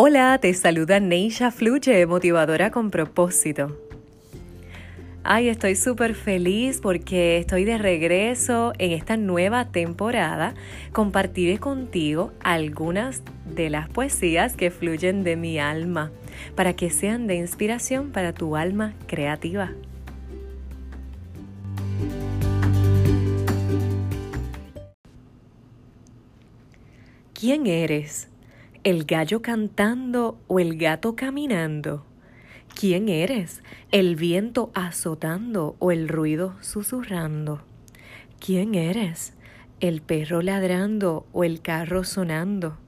Hola, te saluda Neisha Fluche, motivadora con propósito. Ay, estoy súper feliz porque estoy de regreso en esta nueva temporada. Compartiré contigo algunas de las poesías que fluyen de mi alma para que sean de inspiración para tu alma creativa. ¿Quién eres? ¿El gallo cantando o el gato caminando? ¿Quién eres? ¿El viento azotando o el ruido susurrando? ¿Quién eres? ¿El perro ladrando o el carro sonando?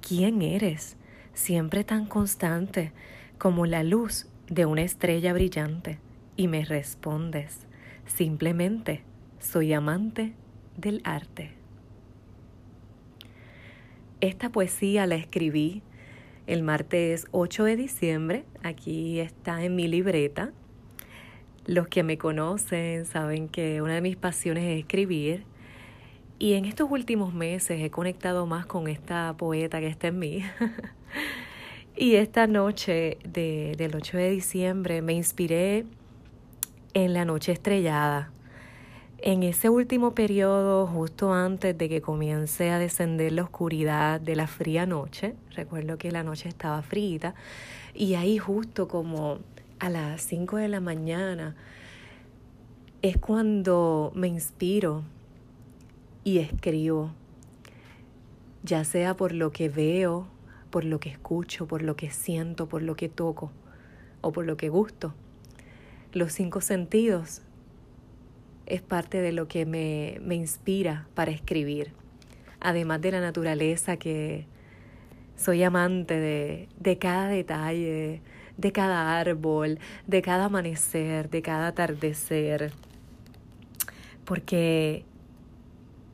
¿Quién eres? Siempre tan constante como la luz de una estrella brillante. Y me respondes, simplemente soy amante del arte. Esta poesía la escribí el martes 8 de diciembre. Aquí está en mi libreta. Los que me conocen saben que una de mis pasiones es escribir. Y en estos últimos meses he conectado más con esta poeta que está en mí. y esta noche del 8 de diciembre me inspiré en la noche estrellada en ese último periodo, justo antes de que comience a descender la oscuridad de la fría noche, recuerdo que la noche estaba fría, y ahí justo como a las 5 de la mañana es cuando me inspiro y escribo, ya sea por lo que veo, por lo que escucho, por lo que siento, por lo que toco o por lo que gusto. Los cinco sentidos es parte de lo que me, me inspira para escribir. Además de la naturaleza que soy amante de, de cada detalle, de cada árbol, de cada amanecer, de cada atardecer, porque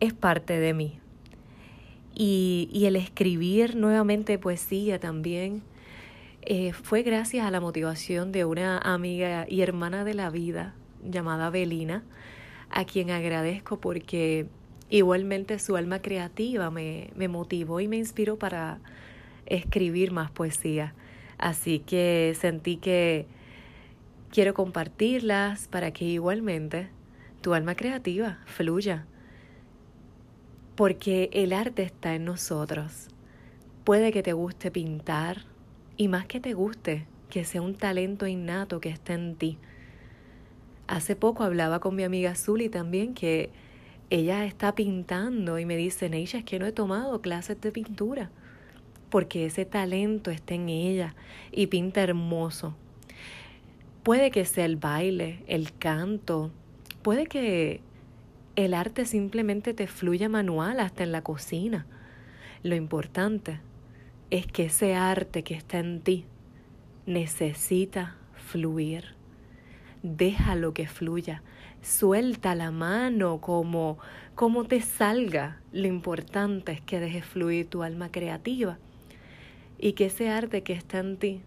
es parte de mí. Y, y el escribir nuevamente poesía también eh, fue gracias a la motivación de una amiga y hermana de la vida llamada Belina, a quien agradezco porque igualmente su alma creativa me, me motivó y me inspiró para escribir más poesía. Así que sentí que quiero compartirlas para que igualmente tu alma creativa fluya. Porque el arte está en nosotros. Puede que te guste pintar y más que te guste, que sea un talento innato que esté en ti. Hace poco hablaba con mi amiga Zuli también que ella está pintando y me dice, Neisha, es que no he tomado clases de pintura porque ese talento está en ella y pinta hermoso. Puede que sea el baile, el canto, puede que el arte simplemente te fluya manual hasta en la cocina. Lo importante es que ese arte que está en ti necesita fluir déjalo que fluya, suelta la mano como, como te salga. Lo importante es que dejes fluir tu alma creativa y que ese arte que está en ti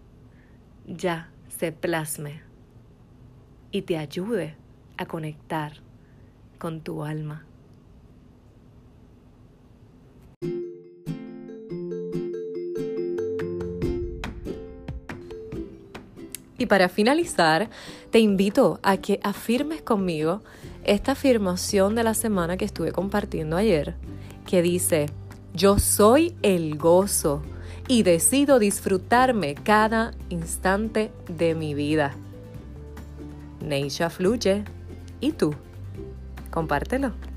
ya se plasme y te ayude a conectar con tu alma. Y para finalizar, te invito a que afirmes conmigo esta afirmación de la semana que estuve compartiendo ayer, que dice, yo soy el gozo y decido disfrutarme cada instante de mi vida. Neisha fluye. ¿Y tú? Compártelo.